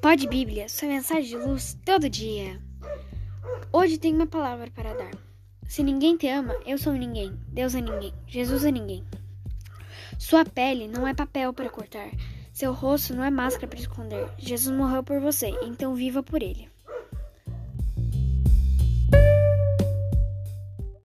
Pode Bíblia, sua mensagem de luz todo dia. Hoje tenho uma palavra para dar. Se ninguém te ama, eu sou ninguém. Deus é ninguém. Jesus é ninguém. Sua pele não é papel para cortar. Seu rosto não é máscara para esconder. Jesus morreu por você, então viva por ele.